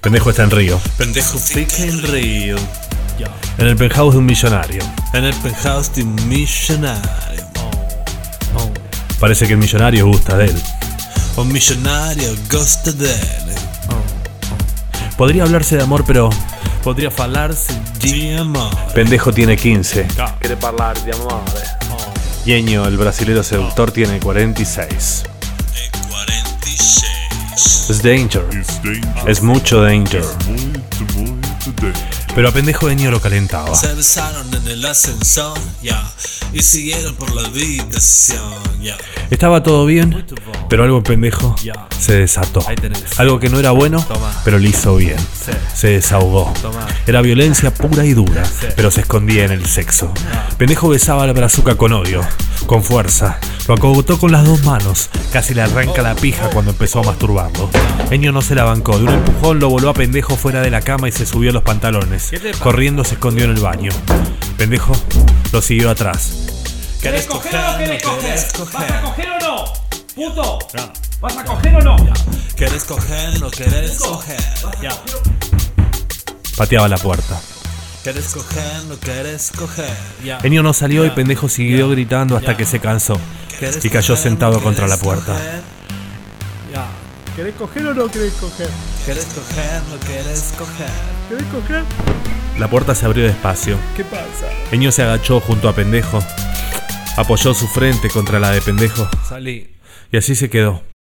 Pendejo está en Río, Pendejo pica en Río. en el penthouse de un millonario. En el penthouse de un millonario. Parece que el millonario gusta de él. Un millonario gosta de él. Podría hablarse de amor, pero Podría falarse de amor. pendejo tiene 15. Quiere hablar de amor. Yeño, el brasilero seductor, tiene 46. 46. Es danger. Es mucho danger. Pero a pendejo Yeño lo calentaba. Se besaron en el ascensor, ya. Y siguieron por la habitación, ya. Estaba todo bien, pero algo en pendejo se desató. Algo que no era bueno, Toma. pero le hizo bien. Sí. Se desahogó. Toma. Era violencia pura y dura, pero se escondía en el sexo. Pendejo besaba a la brazuca con odio, con fuerza. Lo acogotó con las dos manos. Casi le arranca la pija cuando empezó a masturbarlo. Eño no se la bancó. De un empujón lo voló a pendejo fuera de la cama y se subió los pantalones. Corriendo se escondió en el baño. Pendejo lo siguió atrás. ¿Querés coger o no querés coger? ¿Vas a coger. o no? Puto. ¿Vas a coger o no? ¿Querés coger? No querés coger. Pateaba la puerta. ¿Querés coger? No querés coger. Ya. Eño no salió y pendejo siguió gritando hasta que se cansó. ¿Querés Y cayó coger? sentado contra la querés puerta. Ya. ¿Querés coger o no querés coger? ¿Querés coger? No querés coger. ¿Querés coger? La puerta se abrió despacio. ¿Qué pasa? Eño se agachó junto a pendejo. Apoyó su frente contra la de pendejo. Salí. Y así se quedó.